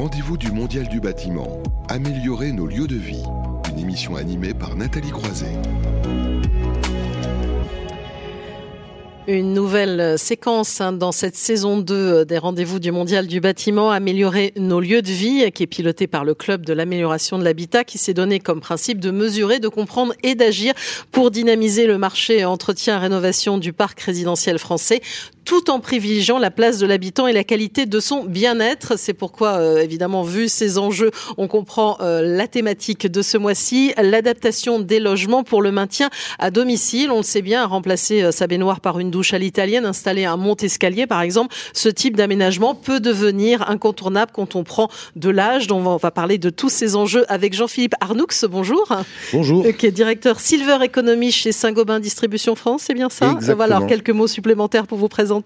rendez-vous du Mondial du bâtiment. Améliorer nos lieux de vie. Une émission animée par Nathalie Croiset. Une nouvelle séquence hein, dans cette saison 2 des rendez-vous du Mondial du bâtiment, améliorer nos lieux de vie, qui est piloté par le Club de l'amélioration de l'habitat, qui s'est donné comme principe de mesurer, de comprendre et d'agir pour dynamiser le marché entretien-rénovation du parc résidentiel français tout en privilégiant la place de l'habitant et la qualité de son bien-être. C'est pourquoi, euh, évidemment, vu ces enjeux, on comprend euh, la thématique de ce mois-ci, l'adaptation des logements pour le maintien à domicile. On le sait bien, remplacer euh, sa baignoire par une douche à l'italienne, installer un monte-escalier, par exemple, ce type d'aménagement peut devenir incontournable quand on prend de l'âge. Donc, on va parler de tous ces enjeux avec Jean-Philippe Arnoux. Bonjour. Bonjour. Qui est directeur Silver Economy chez Saint-Gobain Distribution France, c'est bien ça? Exactement. Voilà, alors quelques mots supplémentaires pour vous présenter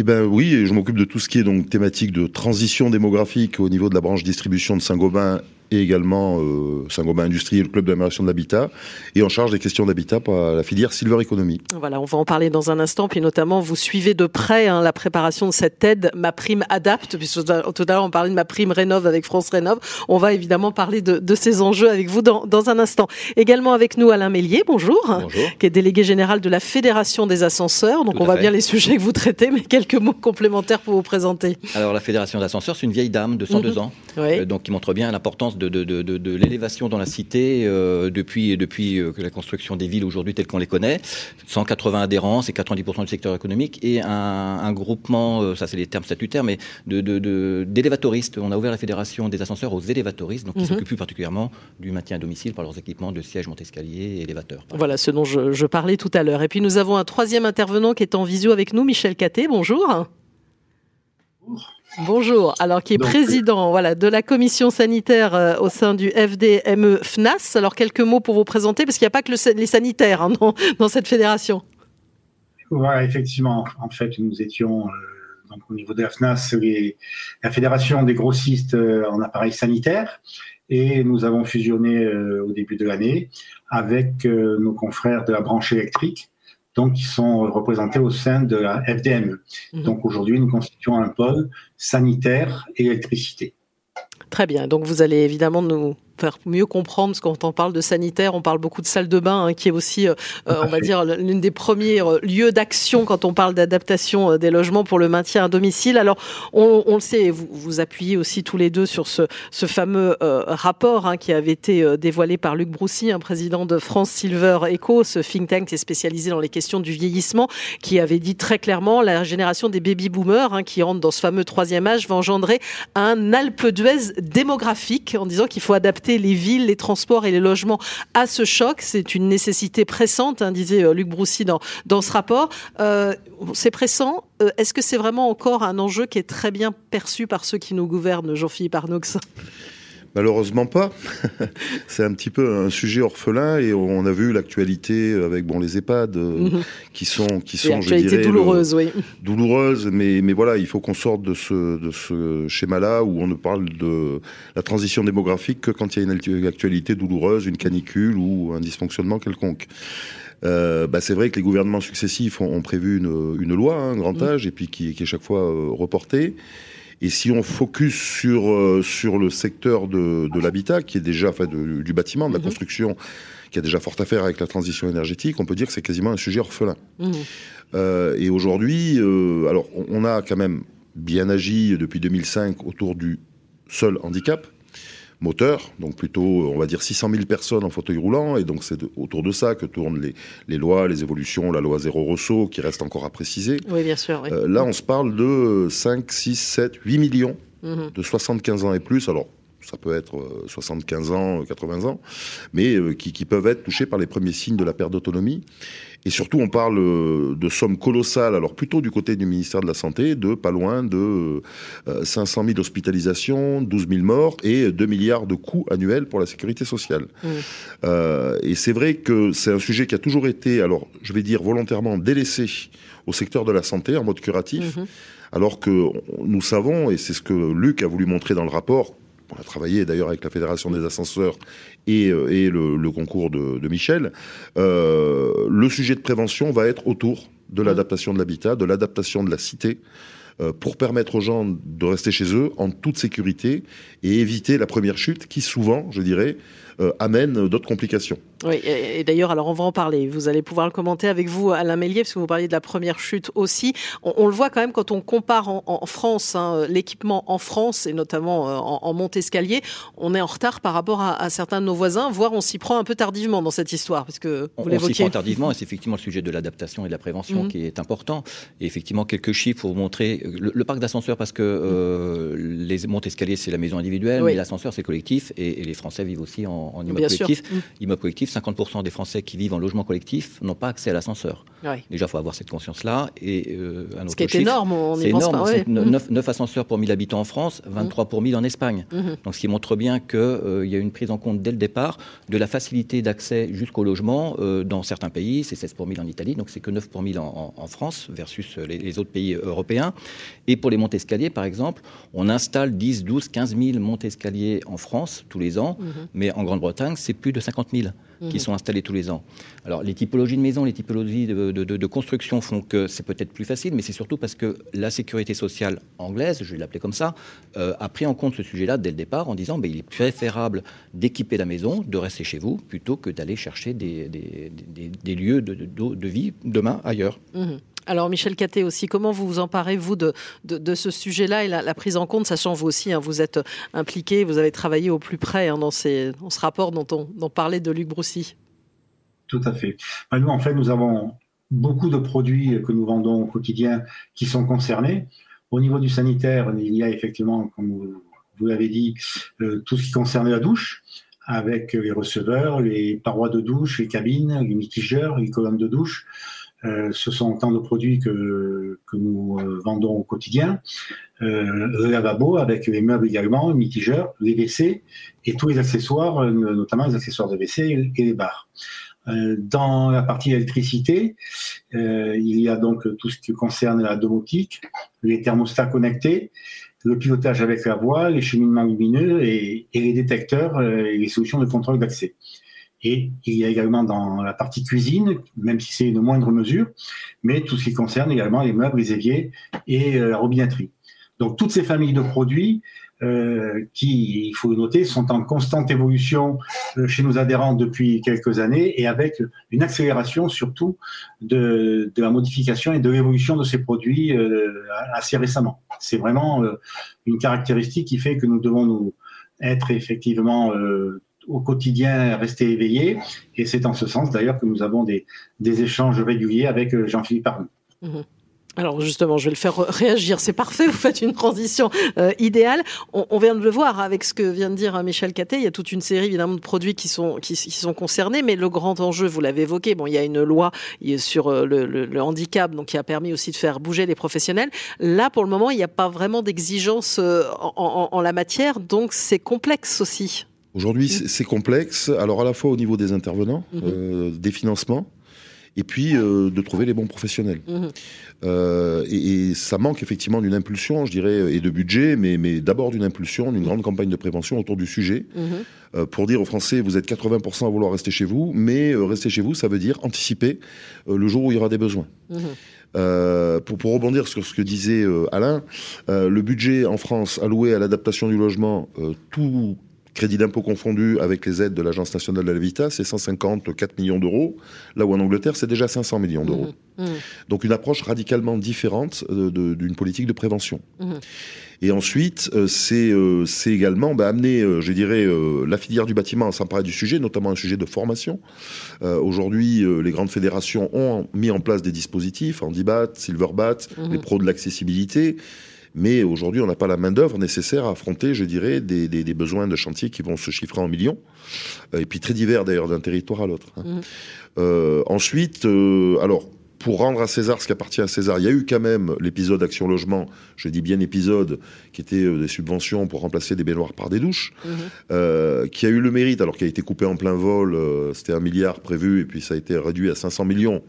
eh ben oui, je m'occupe de tout ce qui est donc thématique de transition démographique au niveau de la branche distribution de Saint-Gobain et également euh, Saint-Gobain Industrie et le Club d'amélioration de l'habitat, et en charge des questions d'habitat pour la filière Silver Economy. Voilà, on va en parler dans un instant, puis notamment vous suivez de près hein, la préparation de cette aide, ma prime adapte, puisque tout à l'heure on parlait de ma prime rénove avec France Rénove, on va évidemment parler de, de ces enjeux avec vous dans, dans, un instant. Également avec nous Alain Mélier, bonjour, bonjour. qui est délégué général de la Fédération des ascenseurs, donc tout on va fait. bien les sujets que vous traitez, mais quelques mots complémentaires pour vous présenter. Alors la Fédération des ascenseurs, c'est une vieille dame de 102 mmh. ans, oui. euh, donc qui montre bien l'importance de, de, de, de l'élévation dans la cité euh, depuis, depuis euh, que la construction des villes aujourd'hui telles qu'on les connaît. 180 adhérents, c'est 90% du secteur économique et un, un groupement, euh, ça c'est les termes statutaires, mais d'élévatoristes. De, de, On a ouvert la fédération des ascenseurs aux élévatoristes, donc qui mm -hmm. s'occupent plus particulièrement du maintien à domicile par leurs équipements de sièges, monte-escalier et élévateurs. Voilà ce dont je, je parlais tout à l'heure. Et puis nous avons un troisième intervenant qui est en visio avec nous, Michel Caté. Bonjour. Bonjour. Alors, qui est Donc, président voilà, de la commission sanitaire euh, au sein du FDME FNAS. Alors, quelques mots pour vous présenter, parce qu'il n'y a pas que le, les sanitaires hein, dans, dans, cette fédération. Voilà, effectivement. En fait, nous étions euh, donc, au niveau de la FNAS, les, la fédération des grossistes euh, en appareils sanitaires. Et nous avons fusionné euh, au début de l'année avec euh, nos confrères de la branche électrique donc qui sont représentés au sein de la FDME. Mmh. Donc aujourd'hui, nous constituons un pôle sanitaire et électricité. Très bien. Donc vous allez évidemment nous faire mieux comprendre, parce que quand on parle de sanitaire, on parle beaucoup de salle de bain, hein, qui est aussi, euh, on va dire, l'une des premiers euh, lieux d'action quand on parle d'adaptation euh, des logements pour le maintien à domicile. Alors, on, on le sait, vous, vous appuyez aussi tous les deux sur ce, ce fameux euh, rapport hein, qui avait été euh, dévoilé par Luc Broussy, un président de France Silver Eco, ce think tank qui est spécialisé dans les questions du vieillissement, qui avait dit très clairement la génération des baby boomers hein, qui rentrent dans ce fameux troisième âge va engendrer un alpe d'huez démographique en disant qu'il faut adapter les villes, les transports et les logements à ce choc. C'est une nécessité pressante, hein, disait Luc Broussy dans, dans ce rapport. Euh, c'est pressant. Euh, Est-ce que c'est vraiment encore un enjeu qui est très bien perçu par ceux qui nous gouvernent, Jean-Philippe Arnoux Malheureusement pas. c'est un petit peu un sujet orphelin et on a vu l'actualité avec bon les EHPAD euh, mmh. qui sont qui sont je dirais douloureuse, le, oui. douloureuse mais mais voilà, il faut qu'on sorte de ce de ce schéma-là où on ne parle de la transition démographique que quand il y a une actualité douloureuse, une canicule ou un dysfonctionnement quelconque. Euh, bah c'est vrai que les gouvernements successifs ont, ont prévu une, une loi, un hein, grand âge, mmh. et puis qui, qui est chaque fois euh, reportée. Et si on focus sur, euh, sur le secteur de, de l'habitat, qui est déjà, enfin, de, du bâtiment, de la mmh. construction, qui a déjà fort à faire avec la transition énergétique, on peut dire que c'est quasiment un sujet orphelin. Mmh. Euh, et aujourd'hui, euh, alors, on, on a quand même bien agi depuis 2005 autour du seul handicap moteur, donc plutôt, on va dire, 600 000 personnes en fauteuil roulant, et donc c'est autour de ça que tournent les, les, lois, les évolutions, la loi zéro Rosso, qui reste encore à préciser. Oui, bien sûr. Oui. Euh, là, on se parle de 5, 6, 7, 8 millions mmh. de 75 ans et plus. Alors, ça peut être 75 ans, 80 ans, mais euh, qui, qui, peuvent être touchés par les premiers signes de la perte d'autonomie. Et surtout, on parle euh, de sommes colossales, alors plutôt du côté du ministère de la Santé, de pas loin de 500 000 hospitalisations, 12 000 morts et 2 milliards de coûts annuels pour la sécurité sociale. Mmh. Euh, et c'est vrai que c'est un sujet qui a toujours été, alors je vais dire volontairement, délaissé au secteur de la santé en mode curatif, mmh. alors que nous savons, et c'est ce que Luc a voulu montrer dans le rapport, on a travaillé d'ailleurs avec la Fédération des ascenseurs et, et le, concours de, Michel. Euh, le sujet de prévention va être autour de l'adaptation de l'habitat, de l'adaptation de la cité. pour permettre aux gens de rester chez eux en toute sécurité et éviter la première chute qui souvent, je dirais, amène d'autres complications. Oui, et, d'ailleurs, alors on va en parler. Vous allez pouvoir le commenter avec vous, Alain Mélier, parce que vous parliez de la première chute aussi. On, le voit quand même quand on compare en, France hein, l'équipement en France et notamment euh, en, en monte-escalier, on est en retard par rapport à, certains de nos voisins, voire on s'y prend un peu tardivement dans cette histoire, parce que vous l'évoquiez. On s'y prend tardivement, et c'est effectivement le sujet de l'adaptation et de la prévention mhm. qui est important. Et effectivement, quelques chiffres pour vous montrer le, parc d'ascenseurs, parce que euh, les monte-escalier c'est la maison individuelle, mais l'ascenseur c'est collectif, et, les Français vivent aussi en, en immeuble collectif. Mhm. Immeuble collectif 50% des Français qui vivent en logement collectif n'ont pas accès à l'ascenseur. Déjà, il faut avoir cette conscience-là. Et euh, un autre Ce qui est énorme, on y pense pas. 9, ascenseurs pour 1000 habitants en France, 23 pour 1000 en Espagne. Mhm. Donc, ce qui montre bien qu'il euh, y a une prise en compte dès le départ de la facilité d'accès jusqu'au logement euh, dans certains pays. C'est 16 pour 1000 en Italie, donc c'est que 9 pour 1000 en, France versus les, autres pays européens. Et pour les montes-escaliers, par exemple, on installe 10, 12, 15 000 montes-escaliers en France tous les ans, mhm. mais en Grande-Bretagne, c'est plus de 50 000 qui mhm. sont installés tous les ans. Alors, les typologies de maisons, les typologies de, construction font que c'est peut-être plus facile, mais c'est surtout parce que la sécurité sociale anglaise, je vais l'appeler comme ça, euh, a pris en compte ce sujet-là dès le départ en disant ben, il est préférable d'équiper la maison, de rester chez vous, plutôt que d'aller chercher des, des, lieux de, vie demain ailleurs. Mhm. Alors Michel Caté aussi, comment vous vous emparez, vous, de, ce sujet-là et la, prise en compte, sachant vous aussi, hein, vous êtes impliqué, vous avez travaillé au plus près hein, dans, ces, dans, ce rapport dont on parlait de Luc Broussy? Tout à fait. Bah, nous, en fait, nous avons beaucoup de produits que nous vendons au quotidien qui sont concernés. Au niveau du sanitaire, il y a effectivement, comme vous, l'avez dit, euh, tout ce qui concerne la douche, avec les receveurs, les parois de douche, les cabines, les mitigeurs, les colonnes de douche. Euh, ce sont autant de produits que, nous euh, vendons au quotidien. Euh, le lavabo avec les meubles également, les mitigeurs, les WC et tous les accessoires, euh, notamment les accessoires de WC et les bars. Dans la partie électricité, il y a donc tout ce qui concerne la domotique, les thermostats connectés, le pilotage avec la voix, les cheminements lumineux et, et les détecteurs et les solutions de contrôle d'accès. Et il y a également dans la partie cuisine, même si c'est une moindre mesure, mais tout ce qui concerne également les meubles, les éviers et euh, la robinetterie. Donc toutes ces familles de produits euh, qui, il faut le noter, sont en constante évolution euh, chez nos adhérents depuis quelques années et avec une accélération surtout de, de la modification et de l'évolution de ces produits euh, assez récemment. C'est vraiment euh, une caractéristique qui fait que nous devons nous être effectivement au quotidien rester éveillé. Et c'est en ce sens d'ailleurs que nous avons des, des échanges réguliers avec euh, Jean-Philippe Arnoux. Mhm. Alors justement, je vais le faire réagir. C'est parfait, vous faites une transition euh, idéale. On, vient de le voir avec ce que vient de dire euh, Michel Caté. Il y a toute une série évidemment de produits qui sont qui, sont concernés, mais le grand enjeu, vous l'avez évoqué. Bon, il y a une loi sur le, handicap, donc qui a permis aussi de faire bouger les professionnels. Là, pour le moment, il n'y a pas vraiment d'exigence en, en, la matière, donc c'est complexe aussi. Aujourd'hui, mmh. c'est complexe, alors à la fois au niveau des intervenants, mmh. euh, des financements, et puis euh, de trouver les bons professionnels. Mmh. Euh, et, ça manque effectivement d'une impulsion, je dirais, et de budget, mais, mais d'abord d'une impulsion, d'une grande campagne de prévention autour du sujet, pour dire aux Français, vous êtes 80% à vouloir rester chez vous, mais rester chez vous, ça veut dire anticiper le jour où il y aura des besoins. pour, pour, rebondir sur ce que disait Alain, le budget en France alloué à l'adaptation du logement, tout crédit d'impôt confondu avec les aides de l'Agence nationale de l'habitat, c'est 154 millions d'euros, là où en Angleterre, c'est déjà 500 millions d'euros. Mmh, mmh. Donc une approche radicalement différente euh, d'une politique de prévention. Mmh. Et ensuite, euh, euh, c'est également bah, amener, je dirais, la filière du bâtiment à s'emparer du sujet, notamment un sujet de formation. Aujourd'hui, les grandes fédérations ont mis en place des dispositifs, Handibat, Silverbat, les pros de l'accessibilité. Mais aujourd'hui, on n'a pas la main-d'œuvre nécessaire à affronter, je dirais, des, besoins de chantier qui vont se chiffrer en millions, euh, et puis très divers d'ailleurs d'un territoire à l'autre. Hein. Mmh. Euh, ensuite, euh, alors, pour rendre à César ce qui appartient à César, il y a eu quand même l'épisode Action Logement, je dis bien épisode, qui était des subventions pour remplacer des baignoires par des douches, mmh. qui a eu le mérite, alors qu'il a été coupé en plein vol, c'était un milliard prévu, et puis ça a été réduit à 500 millions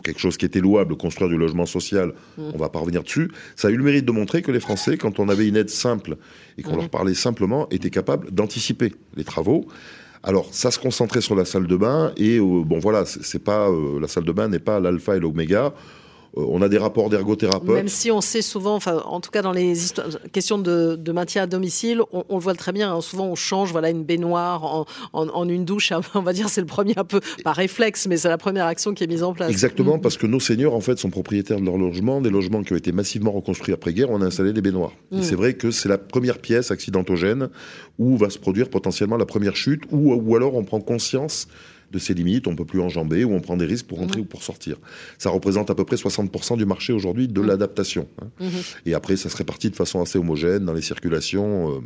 pour quelque chose qui était louable, construire du logement social, mm. on va pas revenir dessus. Ça a eu le mérite de montrer que les Français, quand on avait une aide simple et qu'on mm. leur parlait simplement, étaient capables d'anticiper les travaux. Alors, ça se concentrait sur la salle de bain et euh, bon voilà, c'est pas euh, la salle de bain n'est pas l'alpha et l'oméga. Euh, on a des rapports d'ergothérapeutes. Même si on sait souvent, enfin, en tout cas dans les histoires, questions de, de maintien à domicile, on, on le voit très bien. Hein, souvent, on change, voilà, une baignoire en, en, en une douche. On va dire, c'est le premier un peu par réflexe, mais c'est la première action qui est mise en place. Exactement, mmh. parce que nos seniors, en fait, sont propriétaires de leur logement, des logements qui ont été massivement reconstruits après-guerre. On a installé des baignoires. Mmh. C'est vrai que c'est la première pièce accidentogène où va se produire potentiellement la première chute, ou, ou alors on prend conscience de ses limites, on peut plus enjamber ou on prend des risques pour rentrer mmh. ou pour sortir. Ça représente à peu près 60% du marché aujourd'hui de mmh. l'adaptation. Hein. Mmh. Et après, ça se répartit de façon assez homogène dans les circulations. Euh.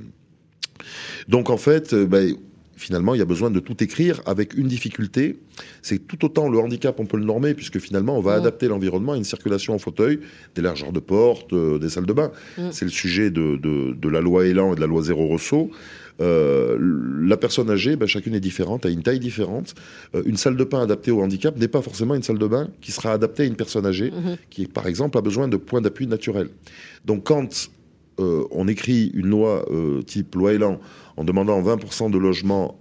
Donc en fait, euh, ben, finalement, il y a besoin de tout écrire avec une difficulté. C'est tout autant le handicap, on peut le normer, puisque finalement, on va adapter l'environnement à une circulation en fauteuil, des largeurs de porte, euh, des salles de bain. C'est le sujet de, de, de, la loi Elan et de la loi Zéro Rousseau. Euh, la personne âgée, ben, chacune est différente, a une taille différente. Euh, une salle de bain adaptée au handicap n'est pas forcément une salle de bain qui sera adaptée à une personne âgée mhm. qui, par exemple, a besoin de points d'appui naturels. Donc quand euh, on écrit une loi type loi Elan en demandant 20% de logements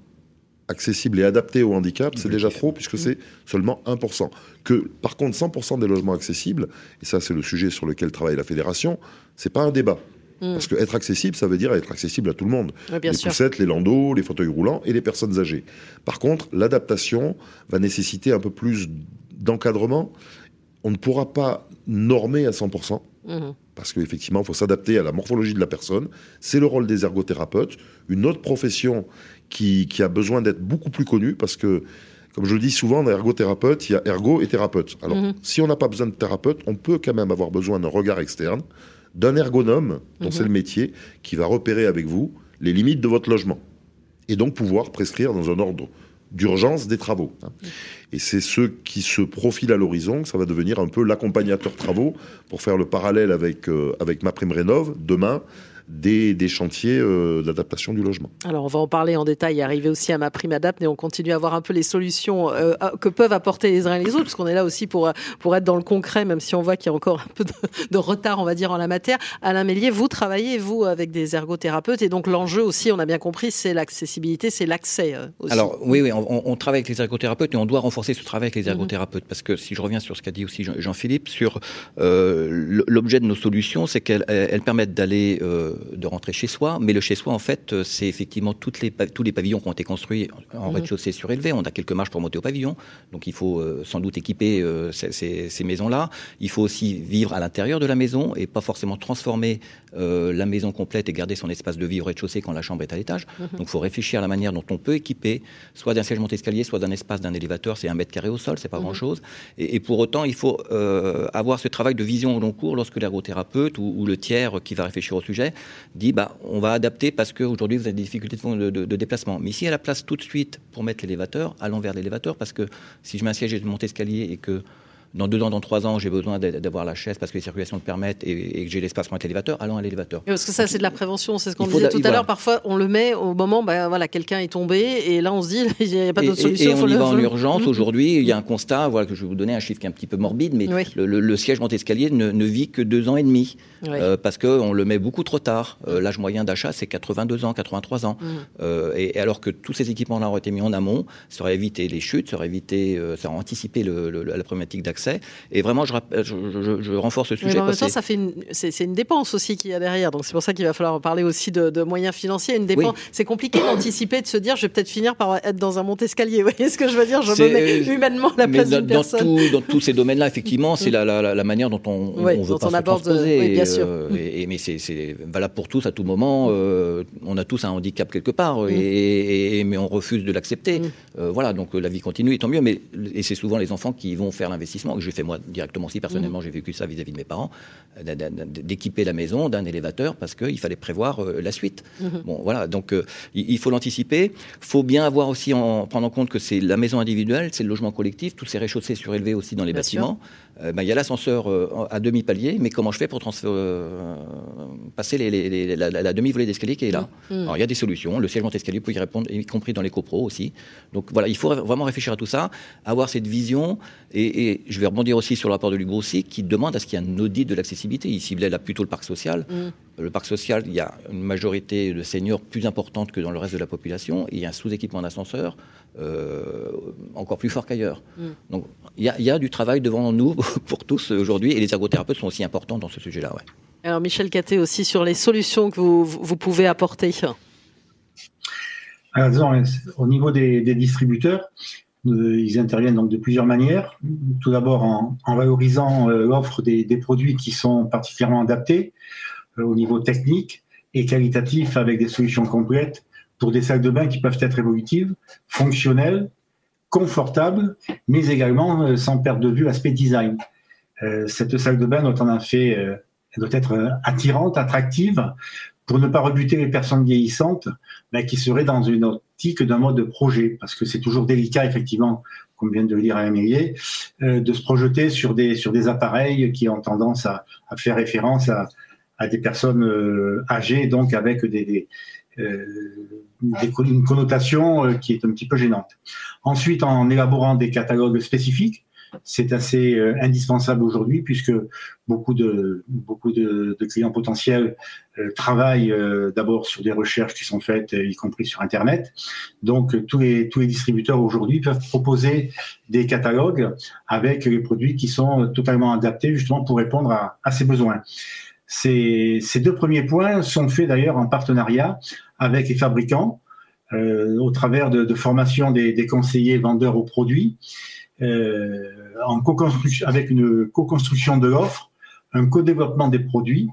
accessibles et adaptés au handicap, c'est déjà trop puisque c'est seulement 1%. Que par contre 100% des logements accessibles, et ça c'est le sujet sur lequel travaille la fédération, c'est pas un débat. Mm. Parce que être accessible, ça veut dire être accessible à tout le monde. les poussettes, les landaux, les fauteuils roulants et les personnes âgées. Par contre, l'adaptation va nécessiter un peu plus d'encadrement. On ne pourra pas normer à 100%. Mm-hmm. Parce qu'effectivement, il faut s'adapter à la morphologie de la personne. C'est le rôle des ergothérapeutes. Une autre profession qui, a besoin d'être beaucoup plus connue parce que comme je le dis souvent, dans ergothérapeute, il y a ergo et thérapeute. Alors, mm-hmm. si on n'a pas besoin de thérapeute, on peut quand même avoir besoin d'un regard externe d'un ergonome, dont c'est le mhm. métier, qui va repérer avec vous les limites de votre logement. Et donc pouvoir prescrire dans un ordre d'urgence des travaux. Hein. Et c'est ceux qui se profilent à l'horizon, ça va devenir un peu l'accompagnateur travaux pour faire le parallèle avec, euh, avec ma prime rénov demain des, chantiers euh, d'adaptation du logement. Alors on va en parler en détail et arriver aussi à ma prime adapt, mais on continue à voir un peu les solutions euh, que peuvent apporter les uns et les autres, parce qu'on est là aussi pour, pour être dans le concret, même si on voit qu'il y a encore un peu de, retard, on va dire, en la matière. Alain Mélier, vous travaillez, vous, avec des ergothérapeutes, et donc l'enjeu aussi, on a bien compris, c'est l'accessibilité, c'est l'accès euh, aussi. Alors oui, oui, on, travaille avec les ergothérapeutes et on doit renforcer ce travail avec les mhm. ergothérapeutes, parce que si je reviens sur ce qu'a dit aussi Jean-Philippe, sur l'objet de nos solutions, c'est qu'elles permettent d'aller de rentrer chez soi. Mais le chez soi, en fait, euh, c'est effectivement toutes les, tous les pavillons qui ont été construits en mhm. rez-de-chaussée surélevé. On a quelques marches pour monter au pavillon. Donc il faut euh, sans doute équiper euh, ces, maisons-là. Il faut aussi vivre à l'intérieur de la maison et pas forcément transformer la maison complète et garder son espace de vie au rez-de-chaussée quand la chambre est à l'étage. Mhm. Donc il faut réfléchir à la manière dont on peut équiper, soit d'un siège monte-escalier, soit d'un espace d'un élévateur. C'est un mètre carré au sol, c'est pas mhm. grand-chose. Et, pour autant, il faut avoir ce travail de vision au long cours lorsque l'ergothérapeute ou, ou, le tiers qui va réfléchir au sujet dit bah, on va adapter parce qu'aujourd'hui vous avez des difficultés de, déplacement. Mais ici, à la place tout de suite pour mettre l'élévateur, allons vers l'élévateur parce que si je mets un siège et je monte escalier et que dans deux ans, dans trois ans, j'ai besoin d'avoir la chaise parce que les circulations le permettent et, que j'ai l'espace pour mettre l'élévateur, allons à l'élévateur. Parce que ça, c'est de la prévention, c'est ce qu'on disait tout à l'heure. Parfois, on le met au moment, ben, voilà, quelqu'un est tombé et là, on se dit, il n'y a pas d'autre solution. Et, on y va en urgence. Aujourd'hui, il y a un constat, voilà, que je vais vous donner un chiffre qui est un petit peu morbide, mais le, siège monte-escalier ne, ne, vit que deux ans et demi euh, parce qu'on le met beaucoup trop tard. Euh, l'âge moyen d'achat, c'est 82 ans, 83 ans. Mm. Euh, et, alors que tous ces équipements-là ont été mis en amont, ça aurait évité les chutes, ça aurait évité, ça aurait anticipé la problématique d'accès. Et vraiment, je, renforce ce sujet. Mais en même temps, ça fait c'est, une dépense aussi qu'il y a derrière. Donc c'est pour ça qu'il va falloir parler aussi de, moyens financiers. Une dépense, c'est compliqué d'anticiper, de se dire, je vais peut-être finir par être dans un monte-escalier. Vous voyez ce que je veux dire? Je me mets euh, humainement à la place d'une personne. dans tous ces domaines-là, effectivement, c'est la, la, manière dont on, on veut pas on aborde, oui, bien sûr. Euh, et, mais c'est, valable pour tous à tout moment. Euh, on a tous un handicap quelque part, mm. et, mais on refuse de l'accepter. Mm. voilà, donc la vie continue, et tant mieux. Mais et c'est souvent les enfants qui vont faire l'investissement que j'ai fait moi directement aussi, personnellement, mhm. j'ai vécu ça vis-à-vis de mes parents, euh, d'équiper la maison d'un élévateur parce qu'il fallait prévoir euh, la suite. Mhm. Bon, voilà, donc euh, il faut l'anticiper. Il faut bien avoir aussi en prendre en compte que c'est la maison individuelle, c'est le logement collectif, tous ces rez-chaussées surélevés aussi dans les bâtiments. Il y a l'ascenseur à demi-palier, mais comment je fais pour passer les, la, demi-volée d'escalier qui est là? Alors il y a des solutions, le siège monte-escalier peut y répondre, y compris dans les copros aussi. Donc voilà, il faut vraiment réfléchir à tout ça, avoir cette vision, et, et je vais rebondir aussi sur le rapport de Lubrossi qui demande à ce qu'il y ait un audit de l'accessibilité. Il ciblait là plutôt le parc social. Mm. Le parc social, il y a une majorité de seniors plus importante que dans le reste de la population. il y a un sous-équipement d'ascenseurs euh, encore plus fort qu'ailleurs. Mm. Donc il y, a, du travail devant nous pour tous aujourd'hui et les ergothérapeutes sont aussi importants dans ce sujet-là. Ouais. Alors Michel Caté aussi sur les solutions que vous, vous pouvez apporter. Alors, au niveau des, des distributeurs, euh, ils interviennent donc de plusieurs manières. Tout d'abord en, en, valorisant euh, l'offre des, des, produits qui sont particulièrement adaptés euh, au niveau technique et qualitatif avec des solutions complètes pour des salles de bain qui peuvent être évolutives, fonctionnelles, confortables, mais également sans perdre de vue l'aspect design. cette salle de bain doit en effet doit être attirante, attractive, pour ne pas rebuter les personnes vieillissantes, mais qui seraient dans une optique d'un mode de projet, parce que c'est toujours délicat, effectivement, comme vient de le dire Alain Mélier, euh, de se projeter sur des, sur des appareils qui ont tendance à, à faire référence à, à des personnes euh, âgées, donc avec des, euh, des, une connotation euh, qui est un petit peu gênante. Ensuite, en élaborant des catalogues spécifiques, c'est assez euh, indispensable aujourd'hui puisque beaucoup de beaucoup de, de clients potentiels euh, travaillent euh, d'abord sur des recherches qui sont faites, y compris sur Internet. Donc tous les tous les distributeurs aujourd'hui peuvent proposer des catalogues avec les produits qui sont totalement adaptés justement pour répondre à, à ces besoins. Ces, deux premiers points sont faits d'ailleurs en partenariat avec les fabricants euh, au travers de, formations des, conseillers vendeurs aux produits euh, en co-construction, avec une co-construction de l'offre, un co-développement des produits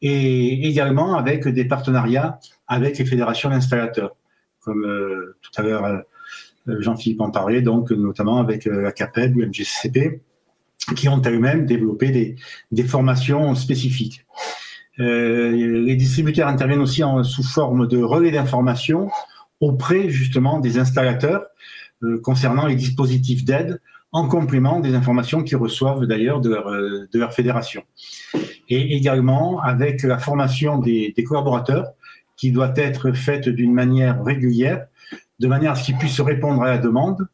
et également avec des partenariats avec les fédérations d'installateurs, comme euh, tout à l'heure Jean-Philippe en parlait, donc notamment avec la CAPED ou MGCP, qui ont elles-mêmes développé des, des, formations spécifiques. Euh, les distributeurs interviennent aussi en, sous forme de relais d'information auprès justement des installateurs euh, concernant les dispositifs d'aide en complément des informations qu'ils reçoivent d'ailleurs de leur, euh, de leur fédération. Et également avec la formation des, des collaborateurs qui doit être faite d'une manière régulière, de manière à ce qu'ils puissent répondre à la demande,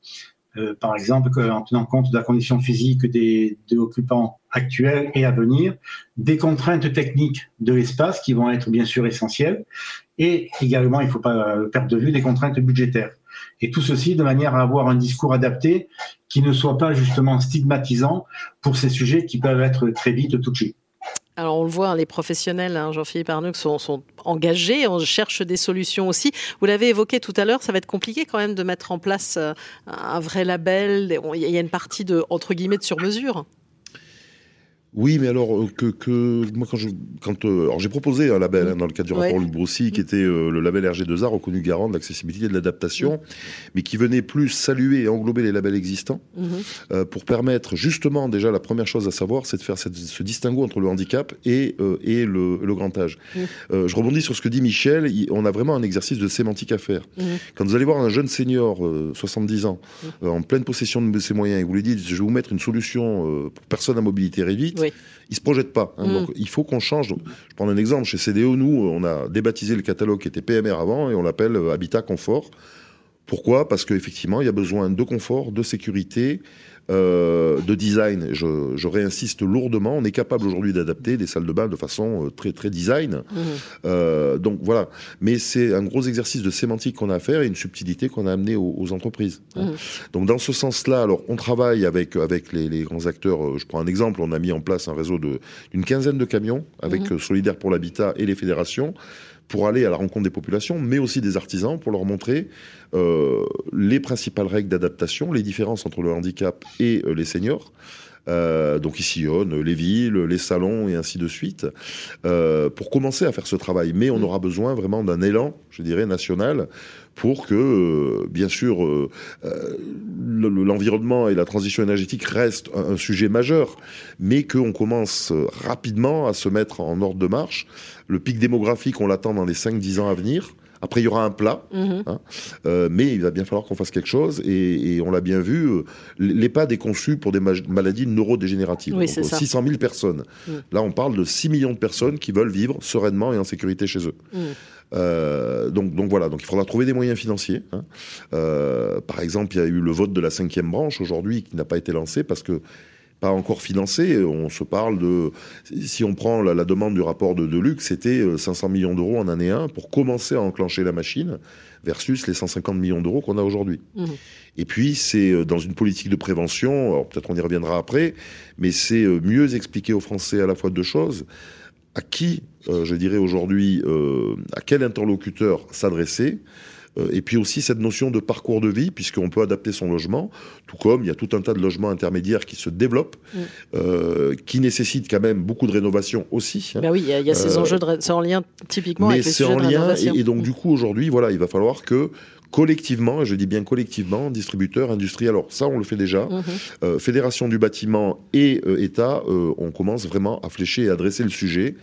euh, par exemple en tenant compte de la condition physique des, des, occupants actuels et à venir, des contraintes techniques de l'espace qui vont être bien sûr essentielles, et également, il ne faut pas perdre de vue, des contraintes budgétaires. Et tout ceci de manière à avoir un discours adapté qui ne soit pas justement stigmatisant pour ces sujets qui peuvent être très vite touchés. Alors on le voit, les professionnels, hein, Jean-Philippe Arnoux, sont, sont, engagés, on cherche des solutions aussi. Vous l'avez évoqué tout à l'heure, ça va être compliqué quand même de mettre en place euh, un vrai label. Il y a une partie de entre guillemets de sur mesure. Oui, mais alors euh, que, que moi quand je quand euh, alors j'ai proposé un label hein, dans le cadre du rapport ouais. Qui était euh, le label RG2A reconnu garant de l'accessibilité et de l'adaptation, mais qui venait plus saluer et englober les labels existants mm -hmm. euh, pour permettre justement déjà la première chose à savoir, c'est de faire cette, ce distinguo entre le handicap et euh, et le, le, grand âge. Mm -hmm. je rebondis sur ce que dit Michel, on a vraiment un exercice de sémantique à faire. Mm. Quand vous allez voir un jeune senior 70 ans en pleine possession de ses moyens et vous lui dites je vais vous mettre une solution pour personne à mobilité réduite. Oui oui. ils se projettent pas. Hein, mm. Donc il faut qu'on change. Je prends un exemple. Chez CDO, nous, on a débaptisé le catalogue qui était PMR avant et on l'appelle euh, Habitat Confort. Pourquoi? Parce qu'effectivement, il y a besoin de confort, de sécurité, euh, de design. Je, je, réinsiste lourdement. On est capable aujourd'hui d'adapter des salles de bain de façon euh, très très design. Mmh. Euh, donc voilà. Mais c'est un gros exercice de sémantique qu'on a à faire et une subtilité qu'on a amené aux, aux entreprises. Mmh. Donc dans ce sens-là, alors on travaille avec avec les, les, grands acteurs. Je prends un exemple. On a mis en place un réseau d'une quinzaine de camions avec mmh. Solidaire pour l'habitat et les fédérations pour aller à la rencontre des populations, mais aussi des artisans, pour leur montrer euh, les principales règles d'adaptation, les différences entre le handicap et euh, les seniors. Euh, donc ils sillonnent les villes, les salons et ainsi de suite, pour commencer à faire ce travail. Mais on aura besoin vraiment d'un élan, je dirais, national, pour que, euh, bien sûr, euh, euh, l'environnement et la transition énergétique restent un, sujet majeur, mais qu'on commence rapidement à se mettre en ordre de marche. Le pic démographique, on l'attend dans les 5-10 ans à venir. Après, il y aura un plat, mmh. hein, euh, mais il va bien falloir qu'on fasse quelque chose. Et, et on l'a bien vu, euh, l'EHPAD est conçu pour des maladies neurodégénératives. Oui, donc, 600 000 personnes. Mmh. Là, on parle de 6 millions de personnes qui veulent vivre sereinement et en sécurité chez eux. Mmh. Euh, donc, donc voilà, donc il faudra trouver des moyens financiers. Hein. Euh, par exemple, il y a eu le vote de la cinquième branche aujourd'hui qui n'a pas été lancé parce que pas encore financé. On se parle de, si on prend la, demande du rapport de Deluxe, c'était 500 millions d'euros en année 1 pour commencer à enclencher la machine versus les 150 millions d'euros qu'on a aujourd'hui. Mmh. Et puis, c'est dans une politique de prévention, peut-être on y reviendra après, mais c'est mieux expliquer aux Français à la fois deux choses à qui, euh, je dirais aujourd'hui, euh, à quel interlocuteur s'adresser. Euh, et puis aussi cette notion de parcours de vie, puisqu'on peut adapter son logement, tout comme il y a tout un tas de logements intermédiaires qui se développent, mm. qui nécessitent quand même beaucoup de rénovation aussi. Hein. Ben oui, il y, a, ces enjeux, de, c'est en lien typiquement avec les sujets en lien, et, et, donc du coup aujourd'hui, voilà, il va falloir que collectivement, et je dis bien collectivement, distributeurs, industrie, alors ça on le fait déjà, mhm. euh, Fédération du bâtiment et euh, État, euh, on commence vraiment à flécher et à adresser le sujet.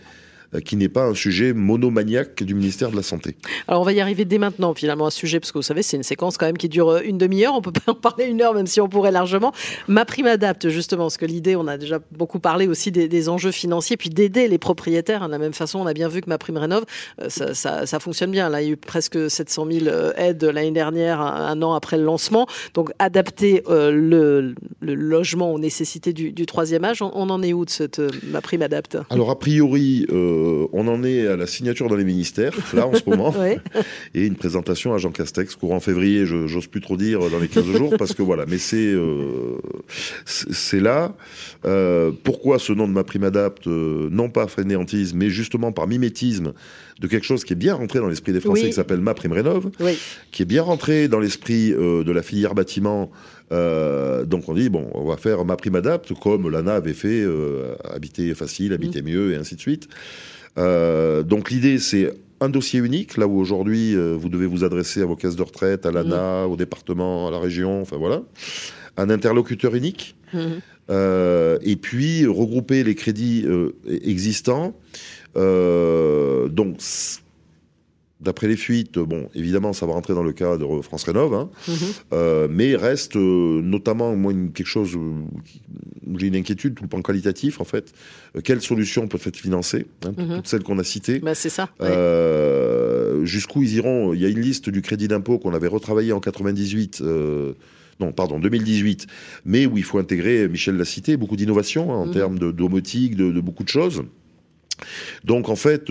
Euh, qui n'est pas un sujet monomaniaque du ministère de la Santé. Alors on va y arriver dès maintenant finalement à ce sujet, parce que vous savez c'est une séquence quand même qui dure euh, une demi-heure, on peut pas en parler une heure même si on pourrait largement. Ma prime adapte justement, parce que l'idée, on a déjà beaucoup parlé aussi des, enjeux financiers, puis d'aider les propriétaires. De la même façon, on a bien vu que ma prime rénove, euh, ça, fonctionne bien. Là, il y a eu presque 700 000 aides l'année dernière, un, an après le lancement. Donc adapter le, logement aux nécessités du, troisième âge, on, en est où de cette ma prime adapte? Alors a priori... Euh, on en est à la signature dans les ministères, là, en ce moment. Et une présentation à Jean Castex, courant février, j'ose plus trop dire dans les 15 jours, parce que voilà, mais c'est euh, c'est là. Euh, pourquoi ce nom de ma prime adapte, non pas fainéantisme, mais justement par mimétisme de quelque chose qui est bien rentré dans l'esprit des Français, qui s'appelle ma prime rénov, qui est bien rentré dans l'esprit de la filière bâtiment. donc on dit bon, on va faire ma prime adapte comme l'ANA avait fait, habiter facile, habiter mmh. mieux et ainsi de suite. Euh, donc l'idée, c'est un dossier unique, là où aujourd'hui euh, vous devez vous adresser à vos caisses de retraite, à l'ANA, mmh. au département, à la région, enfin voilà. Un interlocuteur unique. Mmh. Euh, et puis regrouper les crédits existants. donc D'après les fuites, bon, évidemment, ça va rentrer dans le cadre France Rénov, hein, mhm. euh, mais reste euh, notamment, moi, quelque chose où j'ai une inquiétude, tout le plan qualitatif, en fait. Euh, quelles solutions peuvent être financées hein, mhm. Toutes celles qu'on a citées. Bah, c'est ça. Jusqu'où ils iront? Il y a une liste du crédit d'impôt qu'on avait retravaillé en 98 non, pardon, 2018, mais où il faut intégrer, Michel l'a cité, beaucoup d'innovations hein, en mhm. termes de domotique, de, de, beaucoup de choses. Donc en fait,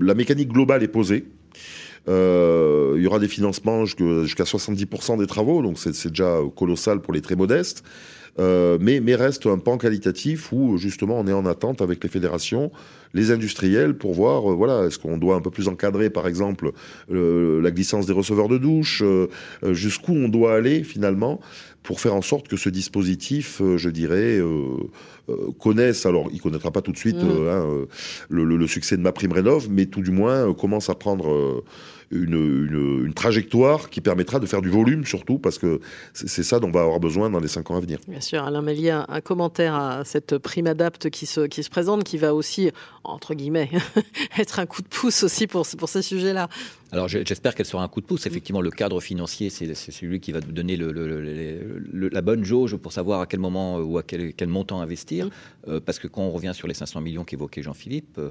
la mécanique globale est posée. Euh, il y aura des financements jusqu'à 70% des travaux, donc c'est déjà colossal pour les très modestes. Euh, mais, mais reste un pan qualitatif où justement on est en attente avec les fédérations, les industriels pour voir euh, voilà est-ce qu'on doit un peu plus encadrer par exemple la glissance des receveurs de douche, jusqu'où on doit aller finalement pour faire en sorte que ce dispositif, je dirais, connaisse, alors il connaîtra pas tout de suite mmh. hein, le, le, succès de ma prime rénov, mais tout du moins commence à prendre une, trajectoire qui permettra de faire du volume surtout, parce que c'est ça dont on va avoir besoin dans les cinq ans à venir. Bien sûr, Alain Mélier, un, commentaire à cette prime adapte qui se, qui se présente, qui va aussi, entre guillemets, être un coup de pouce aussi pour, pour ces sujets-là. Alors j'espère qu'elle sera un coup de pouce. Effectivement, le cadre financier, c'est celui qui va nous donner le, la bonne jauge pour savoir à quel moment ou à quel, montant investir. Euh, parce que quand on revient sur les 500 millions qu'évoquait Jean-Philippe, euh,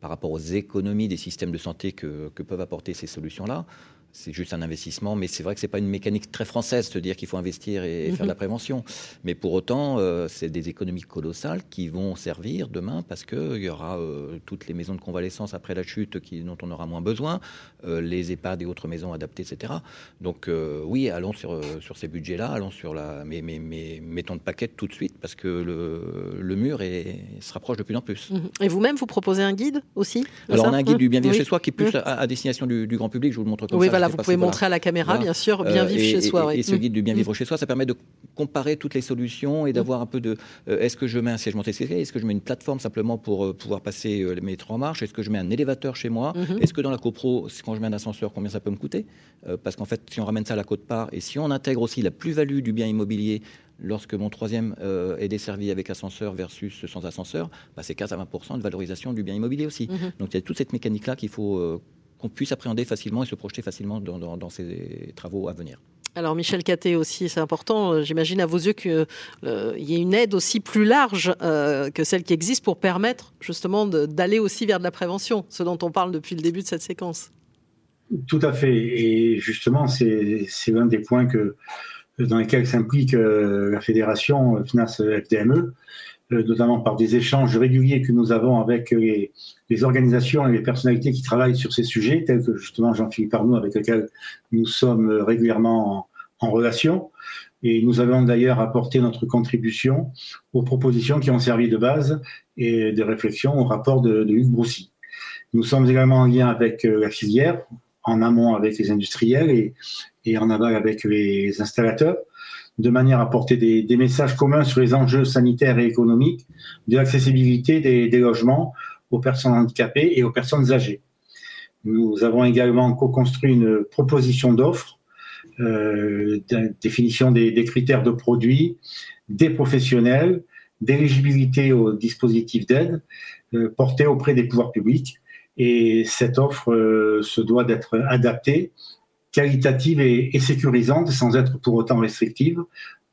par rapport aux économies des systèmes de santé que, que peuvent apporter ces solutions-là, c'est juste un investissement, mais c'est vrai que c'est pas une mécanique très française de dire qu'il faut investir et, faire de la mhm. prévention. Mais pour autant, euh, c'est des économies colossales qui vont servir demain parce qu'il y aura euh, toutes les maisons de convalescence après la chute qui, dont on aura moins besoin, euh, les EHPAD et autres maisons adaptées, etc. Donc oui, allons sur, sur ces budgets-là, allons sur la, mais, mais, mais, mettons de paquet tout de suite parce que le, le mur est, se rapproche de plus en plus. Mhm. Et vous-même, vous proposez un guide aussi Alors on a un guide du bien vivre chez soi qui est plus à, destination du, grand public. Je vous le montre comme ça vous pouvez montrer à la caméra, bien sûr, bien vivre chez soi. Et, ce guide du bien vivre chez soi, ça permet de comparer toutes les solutions et d'avoir un peu de. Euh, est-ce que je mets un siège monté Est-ce que je mets une plateforme simplement pour euh, pouvoir passer euh, mes trois marches Est-ce que je mets un élévateur chez moi mhm. Est-ce que dans la copro, quand je mets un ascenseur, combien ça peut me coûter Parce qu'en fait, si on ramène ça à la côte part et si on intègre aussi la plus-value du bien immobilier lorsque mon troisième est desservi avec ascenseur versus sans ascenseur, bah, c'est 15 à 20% de valorisation du bien immobilier aussi. Mhm. Donc il y a toute cette mécanique-là qu'il faut qu'on puisse appréhender facilement et se projeter facilement dans, ces travaux à venir. Alors Michel Caté aussi, c'est important, euh, j'imagine à vos yeux qu'il euh, y ait une aide aussi plus large euh, que celle qui existe pour permettre justement d'aller aussi vers de la prévention, ce dont on parle depuis le début de cette séquence. Tout à fait, et justement c'est l'un des points que dans lesquels s'implique la fédération FNAS FDME, notamment par des échanges réguliers que nous avons avec les, organisations et les personnalités qui travaillent sur ces sujets, tels que justement Jean-Philippe Arnaud, avec lequel nous sommes régulièrement en relation. Et nous avons d'ailleurs apporté notre contribution aux propositions qui ont servi de base et de réflexion au rapport de, de Hugues Broussy. Nous sommes également en lien avec euh, la filière, en amont avec les industriels et, et en aval avec les installateurs, de manière à porter des, messages communs sur les enjeux sanitaires et économiques, de l'accessibilité des, logements aux personnes handicapées et aux personnes âgées. Nous avons également co-construit une proposition d'offre euh, définition des, critères de produits, des professionnels, d'éligibilité aux dispositifs d'aide euh, auprès des pouvoirs publics. Et cette offre euh, se doit d'être adaptée, qualitative et, sécurisante sans être pour autant restrictive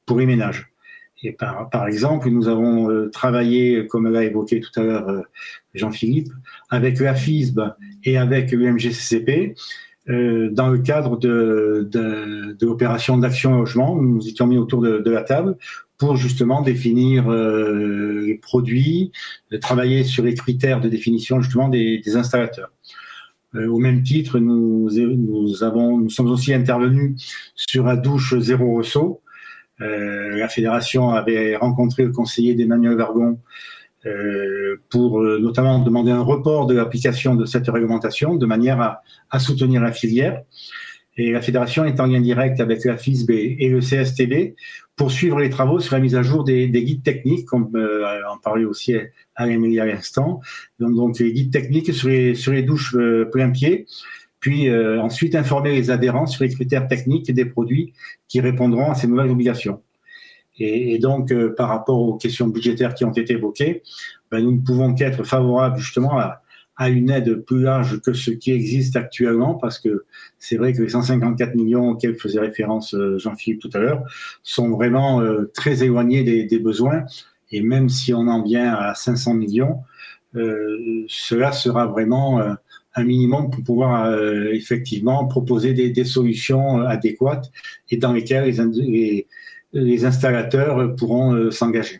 pour les ménages. Et par, exemple, nous avons euh, travaillé, comme l'a évoqué tout à l'heure euh, Jean-Philippe, avec la FISB et avec l'UMGCCP euh, dans le cadre de, l'opération d'action logement. Nous nous étions mis autour de, la table pour justement définir les produits, travailler sur les critères de définition justement des installateurs. Euh, au même titre, nous, nous, avons, nous sommes aussi intervenus sur la douche zéro ressaut. Euh, la fédération avait rencontré le conseiller d'Emmanuel Vargon euh, pour euh, notamment demander un report de l'application de cette réglementation de manière à, à, soutenir la filière. Et la fédération est en lien direct avec la FISB et le CSTB pour suivre les travaux sur la mise à jour des, des guides techniques, comme euh, en parlait aussi à l'Émilie à l'instant. Donc, donc, les guides techniques sur les, sur les douches euh, plein pied, puis euh, ensuite informer les adhérents sur les critères techniques des produits qui répondront à ces nouvelles obligations. Et, et donc, euh, par rapport aux questions budgétaires qui ont été évoquées, ben, nous ne pouvons qu'être favorables justement à, à, une aide plus large que ce qui existe actuellement, parce que c'est vrai que les 154 millions auxquels faisait référence euh, Jean-Philippe tout à l'heure sont vraiment euh, très éloignés des, des, besoins. Et même si on en vient à 500 millions, euh, cela sera vraiment euh, un minimum pour pouvoir effectivement proposer des, des, solutions adéquates et dans lesquelles les, les les installateurs pourront s'engager.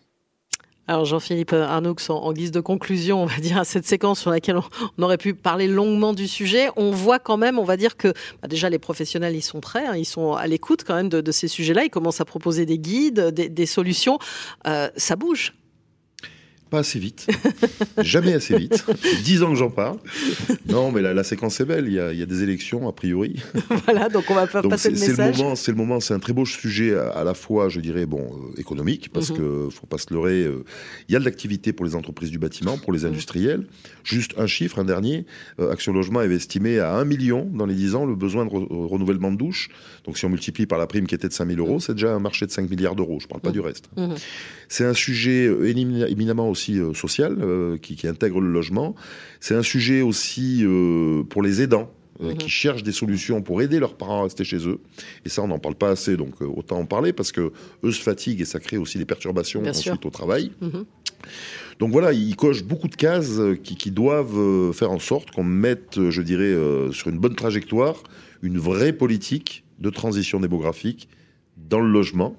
Alors Jean-Philippe Arnoux, en, guise de conclusion, on va dire à cette séquence sur laquelle on, aurait pu parler longuement du sujet, on voit quand même, on va dire que bah déjà les professionnels ils sont prêts, hein, ils sont à l'écoute quand même de, ces sujets-là, ils commencent à proposer des guides, des, des solutions, euh, ça bouge pas assez vite. Jamais assez vite. Dix ans que j'en parle. Non, mais la, la, séquence est belle. Il y, a, il y, a, des élections, a priori. voilà, donc on va pas passer le message. C'est le moment, c'est un très beau sujet à, à, la fois, je dirais, bon, euh, économique, parce mm -hmm. que faut pas se leurrer. Euh, il y a de l'activité pour les entreprises du bâtiment, pour les mhm. industriels. Mm -hmm. Juste un chiffre, un dernier. Euh, Action Logement avait estimé à un million dans les dix ans le besoin de re renouvellement de douche. Donc si on multiplie par la prime qui était de 5 000 euros, c'est déjà un marché de 5 milliards d'euros. Je parle pas -hmm. du reste. Mhm. C'est un sujet éminemment aussi euh, social euh, qui, qui, intègre le logement. C'est un sujet aussi euh, pour les aidants. Euh, mmh. qui cherchent des solutions pour aider leurs parents à rester chez eux. Et ça, on n'en parle pas assez, donc euh, autant en parler parce que eux se fatiguent et ça crée aussi des perturbations Bien ensuite sûr. au travail. Mmh. Donc voilà, ils cochent beaucoup de cases qui, qui doivent faire en sorte qu'on mette, je dirais, euh, sur une bonne trajectoire, une vraie politique de transition démographique dans le logement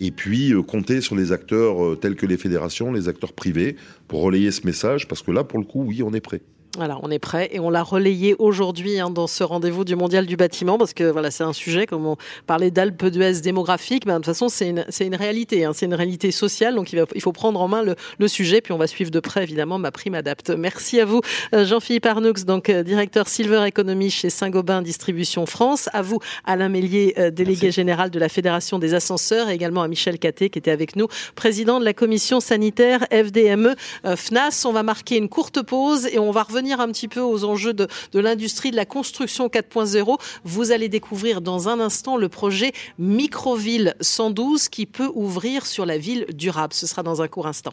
et puis euh, compter sur les acteurs euh, tels que les fédérations, les acteurs privés, pour relayer ce message, parce que là, pour le coup, oui, on est prêt. Voilà, on est prêt et on l'a relayé aujourd'hui hein, dans ce rendez-vous du Mondial du bâtiment parce que voilà, c'est un sujet, comme on parlait d'Alpe d'Huez démographique, mais de toute façon, c'est une, une réalité, hein, c'est une réalité sociale, donc il, va, il faut prendre en main le, le, sujet, puis on va suivre de près évidemment ma prime adapte. Merci à vous, euh, Jean-Philippe Arnoux, donc euh, directeur Silver Economy chez Saint-Gobain Distribution France, à vous, Alain Mélier, euh, délégué Merci. général de la Fédération des ascenseurs, et également à Michel Caté qui était avec nous, président de la commission sanitaire FDME FNAS. On va marquer une courte pause et on va revenir revenir un petit peu aux enjeux de, de l'industrie de la construction 4.0, vous allez découvrir dans un instant le projet Microville 112 qui peut ouvrir sur la ville durable. Ce sera dans un court instant.